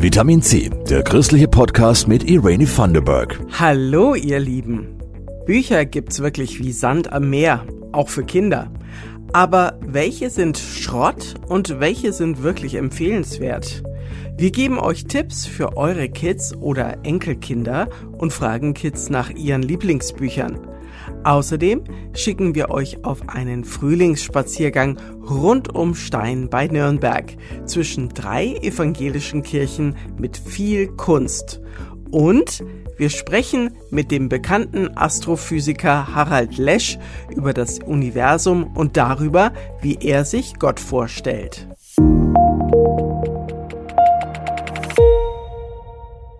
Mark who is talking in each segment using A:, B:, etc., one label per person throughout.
A: Vitamin C, der christliche Podcast mit Irene Thunderberg.
B: Hallo, ihr Lieben. Bücher gibt's wirklich wie Sand am Meer, auch für Kinder. Aber welche sind Schrott und welche sind wirklich empfehlenswert? Wir geben euch Tipps für eure Kids oder Enkelkinder und fragen Kids nach ihren Lieblingsbüchern. Außerdem schicken wir euch auf einen Frühlingsspaziergang rund um Stein bei Nürnberg zwischen drei evangelischen Kirchen mit viel Kunst. Und wir sprechen mit dem bekannten Astrophysiker Harald Lesch über das Universum und darüber, wie er sich Gott vorstellt.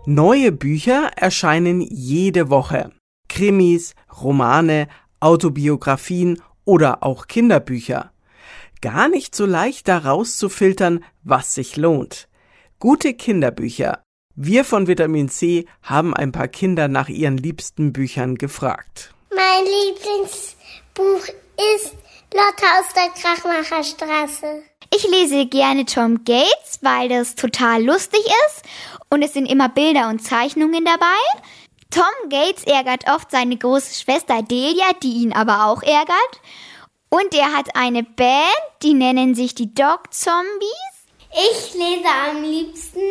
B: Neue Bücher erscheinen jede Woche. Krimis, Romane, Autobiografien oder auch Kinderbücher. Gar nicht so leicht daraus zu filtern, was sich lohnt. Gute Kinderbücher. Wir von Vitamin C haben ein paar Kinder nach ihren liebsten Büchern gefragt.
C: Mein Lieblingsbuch ist Lotte aus der Krachmacherstraße.
D: Ich lese gerne Tom Gates, weil das total lustig ist und es sind immer Bilder und Zeichnungen dabei. Tom Gates ärgert oft seine große Schwester Delia, die ihn aber auch ärgert. Und er hat eine Band, die nennen sich die Dog Zombies.
C: Ich lese am liebsten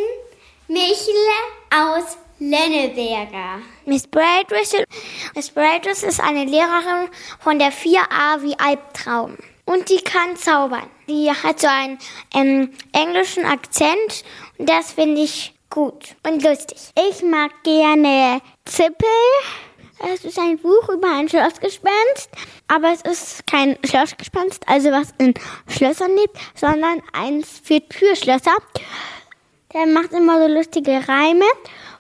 C: Michle aus Lenneberger.
E: Miss Bradrissel. Miss Bradrissel ist eine Lehrerin von der 4a wie Albtraum. Und die kann zaubern. Die hat so einen ähm, englischen Akzent und das finde ich gut und lustig. Ich mag gerne Zippel. Es ist ein Buch über ein Schlossgespenst, aber es ist kein Schlossgespenst, also was in Schlössern lebt, sondern eins für Türschlösser. Der macht immer so lustige Reime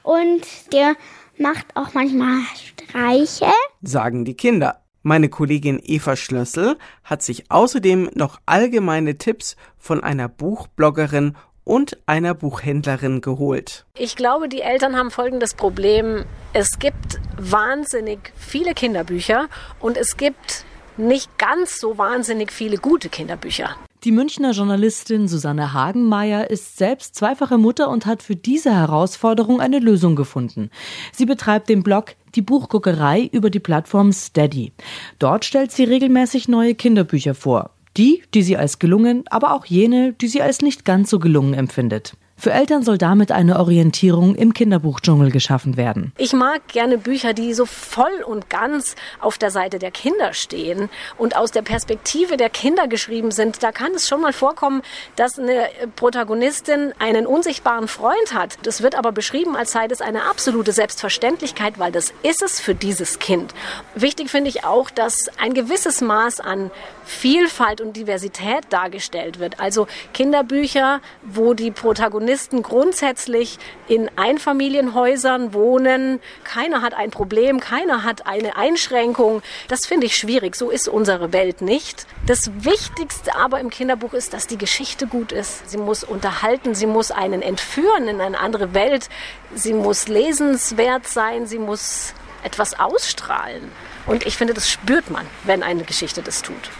E: und der macht auch manchmal Streiche.
B: Sagen die Kinder. Meine Kollegin Eva Schlössel hat sich außerdem noch allgemeine Tipps von einer Buchbloggerin und einer Buchhändlerin geholt.
F: Ich glaube, die Eltern haben folgendes Problem. Es gibt wahnsinnig viele Kinderbücher und es gibt nicht ganz so wahnsinnig viele gute Kinderbücher.
G: Die Münchner Journalistin Susanne Hagenmeier ist selbst zweifache Mutter und hat für diese Herausforderung eine Lösung gefunden. Sie betreibt den Blog Die Buchguckerei über die Plattform Steady. Dort stellt sie regelmäßig neue Kinderbücher vor. Die, die sie als gelungen, aber auch jene, die sie als nicht ganz so gelungen empfindet. Für Eltern soll damit eine Orientierung im Kinderbuchdschungel geschaffen werden.
F: Ich mag gerne Bücher, die so voll und ganz auf der Seite der Kinder stehen und aus der Perspektive der Kinder geschrieben sind. Da kann es schon mal vorkommen, dass eine Protagonistin einen unsichtbaren Freund hat. Das wird aber beschrieben, als sei das eine absolute Selbstverständlichkeit, weil das ist es für dieses Kind. Wichtig finde ich auch, dass ein gewisses Maß an Vielfalt und Diversität dargestellt wird. Also Kinderbücher, wo die Protagonisten Protagonisten grundsätzlich in Einfamilienhäusern wohnen. Keiner hat ein Problem, keiner hat eine Einschränkung. Das finde ich schwierig. So ist unsere Welt nicht. Das Wichtigste aber im Kinderbuch ist, dass die Geschichte gut ist. Sie muss unterhalten, sie muss einen entführen in eine andere Welt. Sie muss lesenswert sein, sie muss etwas ausstrahlen. Und ich finde, das spürt man, wenn eine Geschichte das tut.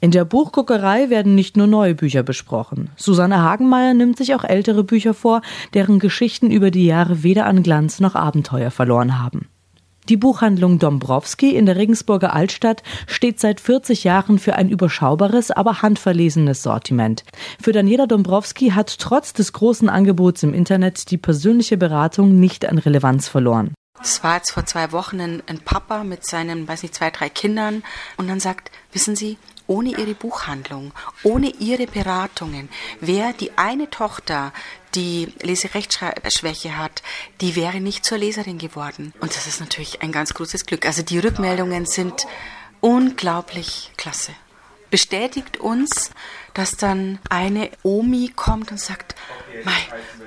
G: In der Buchguckerei werden nicht nur neue Bücher besprochen. Susanne Hagenmeier nimmt sich auch ältere Bücher vor, deren Geschichten über die Jahre weder an Glanz noch Abenteuer verloren haben. Die Buchhandlung Dombrowski in der Regensburger Altstadt steht seit 40 Jahren für ein überschaubares, aber handverlesenes Sortiment. Für Daniela Dombrowski hat trotz des großen Angebots im Internet die persönliche Beratung nicht an Relevanz verloren.
H: Es war jetzt vor zwei Wochen ein, Papa mit seinen, weiß nicht, zwei, drei Kindern und dann sagt, wissen Sie, ohne ihre Buchhandlung, ohne ihre Beratungen, wäre die eine Tochter, die Leserechtschreibschwäche hat, die wäre nicht zur Leserin geworden. Und das ist natürlich ein ganz großes Glück. Also die Rückmeldungen sind unglaublich klasse. Bestätigt uns, dass dann eine Omi kommt und sagt, Mei,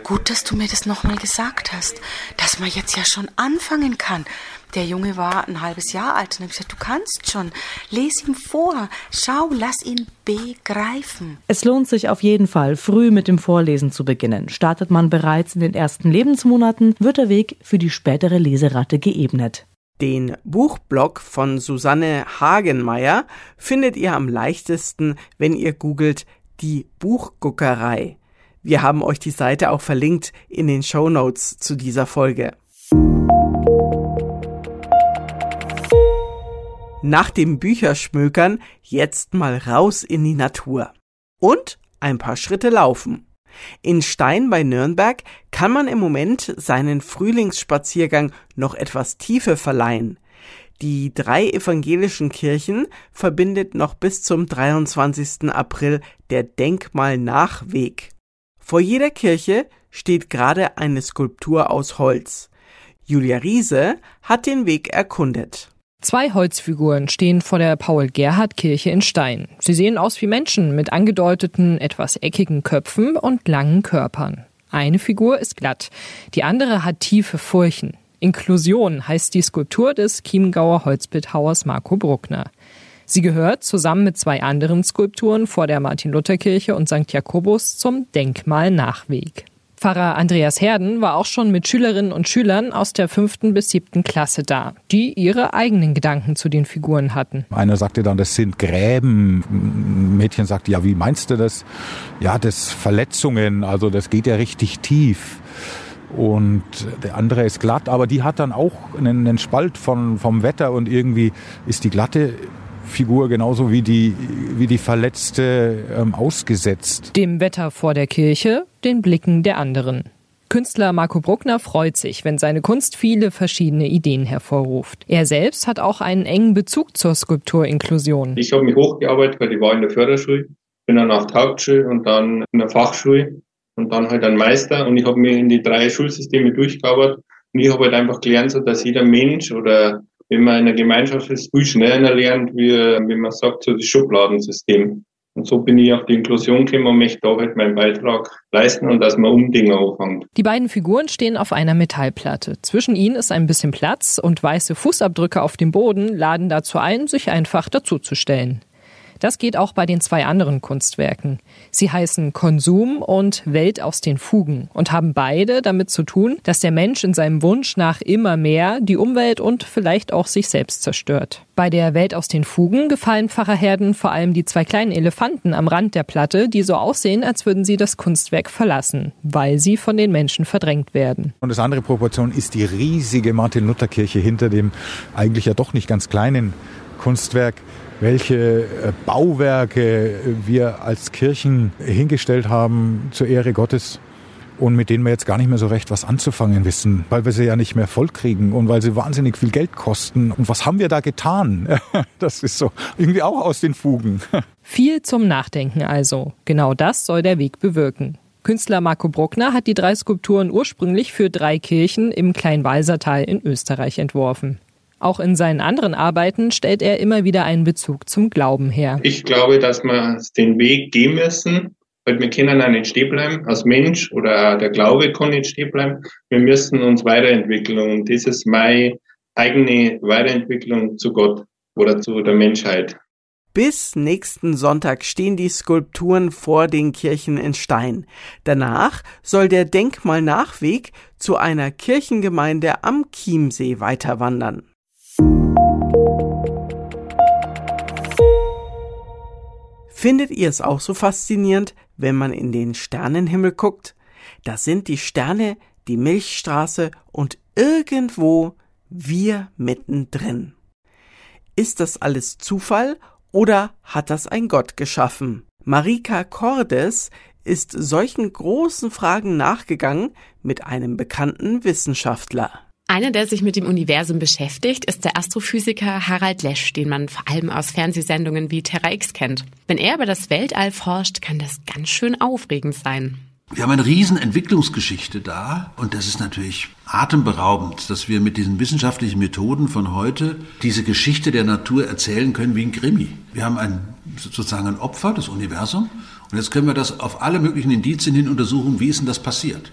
H: gut, dass du mir das nochmal gesagt hast, dass man jetzt ja schon anfangen kann. Der Junge war ein halbes Jahr alt und ich gesagt, du kannst schon. Les ihm vor. Schau, lass ihn begreifen.
G: Es lohnt sich auf jeden Fall, früh mit dem Vorlesen zu beginnen. Startet man bereits in den ersten Lebensmonaten, wird der Weg für die spätere Leseratte geebnet.
B: Den Buchblog von Susanne Hagenmeier findet ihr am leichtesten, wenn ihr googelt die Buchguckerei. Wir haben euch die Seite auch verlinkt in den Show Notes zu dieser Folge. Nach dem Bücherschmökern jetzt mal raus in die Natur. Und ein paar Schritte laufen. In Stein bei Nürnberg kann man im Moment seinen Frühlingsspaziergang noch etwas Tiefe verleihen. Die drei evangelischen Kirchen verbindet noch bis zum 23. April der Denkmalnachweg. Vor jeder Kirche steht gerade eine Skulptur aus Holz. Julia Riese hat den Weg erkundet.
I: Zwei Holzfiguren stehen vor der Paul-Gerhardt-Kirche in Stein. Sie sehen aus wie Menschen mit angedeuteten, etwas eckigen Köpfen und langen Körpern. Eine Figur ist glatt, die andere hat tiefe Furchen. Inklusion heißt die Skulptur des Chiemgauer Holzbildhauers Marco Bruckner. Sie gehört zusammen mit zwei anderen Skulpturen vor der Martin-Luther-Kirche und St. Jakobus zum Denkmal-Nachweg. Pfarrer Andreas Herden war auch schon mit Schülerinnen und Schülern aus der fünften bis siebten Klasse da, die ihre eigenen Gedanken zu den Figuren hatten.
J: Einer sagte dann, das sind Gräben. Ein Mädchen sagte, ja, wie meinst du das? Ja, das Verletzungen, also das geht ja richtig tief. Und der andere ist glatt, aber die hat dann auch einen, einen Spalt von, vom Wetter und irgendwie ist die glatte Figur genauso wie die, wie die Verletzte ähm, ausgesetzt.
I: Dem Wetter vor der Kirche, den Blicken der anderen. Künstler Marco Bruckner freut sich, wenn seine Kunst viele verschiedene Ideen hervorruft. Er selbst hat auch einen engen Bezug zur Skulpturinklusion.
K: Ich habe mich hochgearbeitet, weil ich war in der Förderschule, bin dann auf der Hauptschule und dann in der Fachschule und dann halt ein Meister und ich habe mir in die drei Schulsysteme durchgearbeitet und ich habe halt einfach gelernt, dass jeder Mensch oder wenn man in einer Gemeinschaft ist, viel schneller lernt, wie wenn man sagt, so das Schubladensystem. Und so bin ich auf die Inklusion gekommen und möchte da halt meinen Beitrag leisten und dass man Umdinge anfängt.
I: Die beiden Figuren stehen auf einer Metallplatte. Zwischen ihnen ist ein bisschen Platz und weiße Fußabdrücke auf dem Boden laden dazu ein, sich einfach dazuzustellen. Das geht auch bei den zwei anderen Kunstwerken. Sie heißen Konsum und Welt aus den Fugen und haben beide damit zu tun, dass der Mensch in seinem Wunsch nach immer mehr die Umwelt und vielleicht auch sich selbst zerstört. Bei der Welt aus den Fugen gefallen Pfarrerherden vor allem die zwei kleinen Elefanten am Rand der Platte, die so aussehen, als würden sie das Kunstwerk verlassen, weil sie von den Menschen verdrängt werden.
J: Und das andere Proportion ist die riesige Martin-Luther-Kirche hinter dem eigentlich ja doch nicht ganz kleinen Kunstwerk welche äh, Bauwerke wir als Kirchen hingestellt haben zur Ehre Gottes und mit denen wir jetzt gar nicht mehr so recht was anzufangen wissen, weil wir sie ja nicht mehr vollkriegen und weil sie wahnsinnig viel Geld kosten. Und was haben wir da getan? Das ist so irgendwie auch aus den Fugen.
I: Viel zum Nachdenken also. Genau das soll der Weg bewirken. Künstler Marco Bruckner hat die drei Skulpturen ursprünglich für drei Kirchen im Kleinwalsertal in Österreich entworfen. Auch in seinen anderen Arbeiten stellt er immer wieder einen Bezug zum Glauben her.
K: Ich glaube, dass wir den Weg gehen müssen, weil wir können auch nicht stehen bleiben als Mensch oder der Glaube kann nicht stehen bleiben. Wir müssen uns weiterentwickeln und das ist meine eigene Weiterentwicklung zu Gott oder zu der Menschheit.
B: Bis nächsten Sonntag stehen die Skulpturen vor den Kirchen in Stein. Danach soll der Denkmalnachweg zu einer Kirchengemeinde am Chiemsee weiterwandern. Findet ihr es auch so faszinierend, wenn man in den Sternenhimmel guckt? Da sind die Sterne, die Milchstraße und irgendwo wir mittendrin. Ist das alles Zufall oder hat das ein Gott geschaffen? Marika Cordes ist solchen großen Fragen nachgegangen mit einem bekannten Wissenschaftler.
L: Einer, der sich mit dem Universum beschäftigt, ist der Astrophysiker Harald Lesch, den man vor allem aus Fernsehsendungen wie Terra X kennt. Wenn er über das Weltall forscht, kann das ganz schön aufregend sein.
M: Wir haben eine riesen Entwicklungsgeschichte da und das ist natürlich atemberaubend, dass wir mit diesen wissenschaftlichen Methoden von heute diese Geschichte der Natur erzählen können wie ein Krimi. Wir haben ein, sozusagen ein Opfer, das Universum, und jetzt können wir das auf alle möglichen Indizien hin untersuchen, wie ist denn das passiert.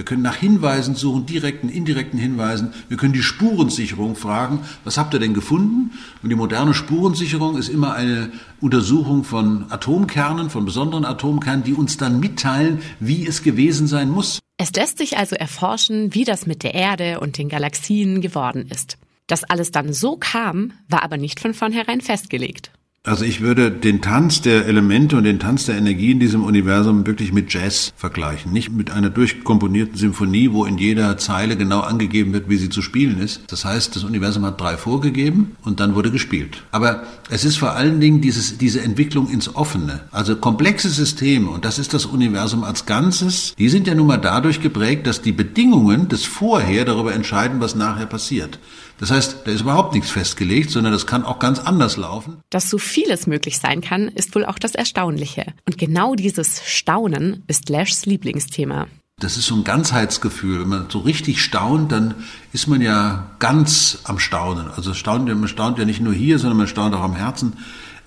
M: Wir können nach Hinweisen suchen, direkten, indirekten Hinweisen. Wir können die Spurensicherung fragen, was habt ihr denn gefunden? Und die moderne Spurensicherung ist immer eine Untersuchung von Atomkernen, von besonderen Atomkernen, die uns dann mitteilen, wie es gewesen sein muss.
L: Es lässt sich also erforschen, wie das mit der Erde und den Galaxien geworden ist. Dass alles dann so kam, war aber nicht von vornherein festgelegt.
M: Also ich würde den Tanz der Elemente und den Tanz der Energie in diesem Universum wirklich mit Jazz vergleichen. Nicht mit einer durchkomponierten Symphonie, wo in jeder Zeile genau angegeben wird, wie sie zu spielen ist. Das heißt, das Universum hat drei vorgegeben und dann wurde gespielt. Aber es ist vor allen Dingen dieses, diese Entwicklung ins Offene. Also komplexe Systeme, und das ist das Universum als Ganzes, die sind ja nun mal dadurch geprägt, dass die Bedingungen des Vorher darüber entscheiden, was nachher passiert. Das heißt, da ist überhaupt nichts festgelegt, sondern das kann auch ganz anders laufen.
L: Dass so vieles möglich sein kann, ist wohl auch das Erstaunliche. Und genau dieses Staunen ist Lashs Lieblingsthema.
M: Das ist so ein Ganzheitsgefühl. Wenn man so richtig staunt, dann ist man ja ganz am Staunen. Also staunt, man staunt ja nicht nur hier, sondern man staunt auch am Herzen.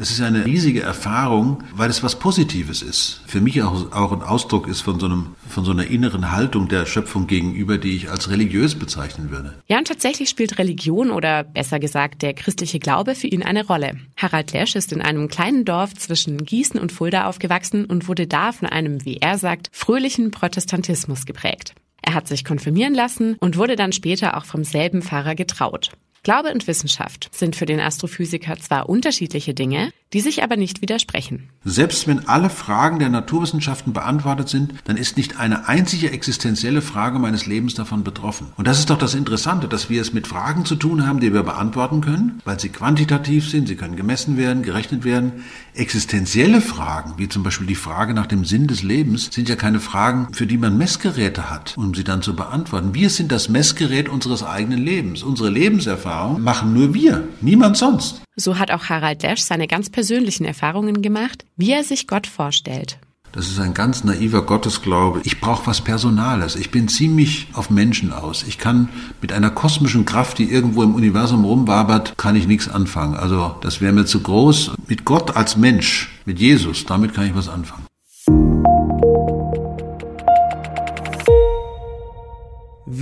M: Es ist eine riesige Erfahrung, weil es was Positives ist. Für mich auch, auch ein Ausdruck ist von so, einem, von so einer inneren Haltung der Schöpfung gegenüber, die ich als religiös bezeichnen würde.
L: Ja, und tatsächlich spielt Religion oder besser gesagt der christliche Glaube für ihn eine Rolle. Harald Lesch ist in einem kleinen Dorf zwischen Gießen und Fulda aufgewachsen und wurde da von einem, wie er sagt, fröhlichen Protestantismus geprägt. Er hat sich konfirmieren lassen und wurde dann später auch vom selben Pfarrer getraut. Glaube und Wissenschaft sind für den Astrophysiker zwar unterschiedliche Dinge, die sich aber nicht widersprechen.
M: Selbst wenn alle Fragen der Naturwissenschaften beantwortet sind, dann ist nicht eine einzige existenzielle Frage meines Lebens davon betroffen. Und das ist doch das Interessante, dass wir es mit Fragen zu tun haben, die wir beantworten können, weil sie quantitativ sind, sie können gemessen werden, gerechnet werden. Existenzielle Fragen, wie zum Beispiel die Frage nach dem Sinn des Lebens, sind ja keine Fragen, für die man Messgeräte hat, um sie dann zu beantworten. Wir sind das Messgerät unseres eigenen Lebens. Unsere Lebenserfahrung machen nur wir, niemand sonst.
L: So hat auch Harald Lesch seine ganz persönlichen Erfahrungen gemacht, wie er sich Gott vorstellt.
M: Das ist ein ganz naiver Gottesglaube. Ich brauche was Personales. Ich bin ziemlich auf Menschen aus. Ich kann mit einer kosmischen Kraft, die irgendwo im Universum rumwabert, kann ich nichts anfangen. Also das wäre mir zu groß. Mit Gott als Mensch, mit Jesus, damit kann ich was anfangen.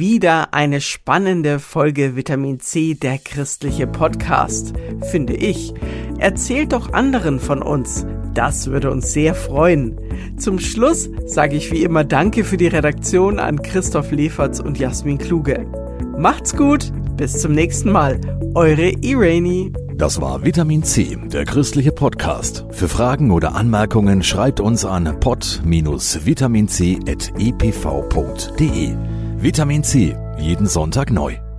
B: Wieder eine spannende Folge Vitamin C, der christliche Podcast, finde ich. Erzählt doch anderen von uns. Das würde uns sehr freuen. Zum Schluss sage ich wie immer Danke für die Redaktion an Christoph Leferz und Jasmin Kluge. Macht's gut, bis zum nächsten Mal. Eure Irene.
A: Das war Vitamin C, der christliche Podcast. Für Fragen oder Anmerkungen schreibt uns an pod-vitaminc.epv.de. Vitamin C, jeden Sonntag neu.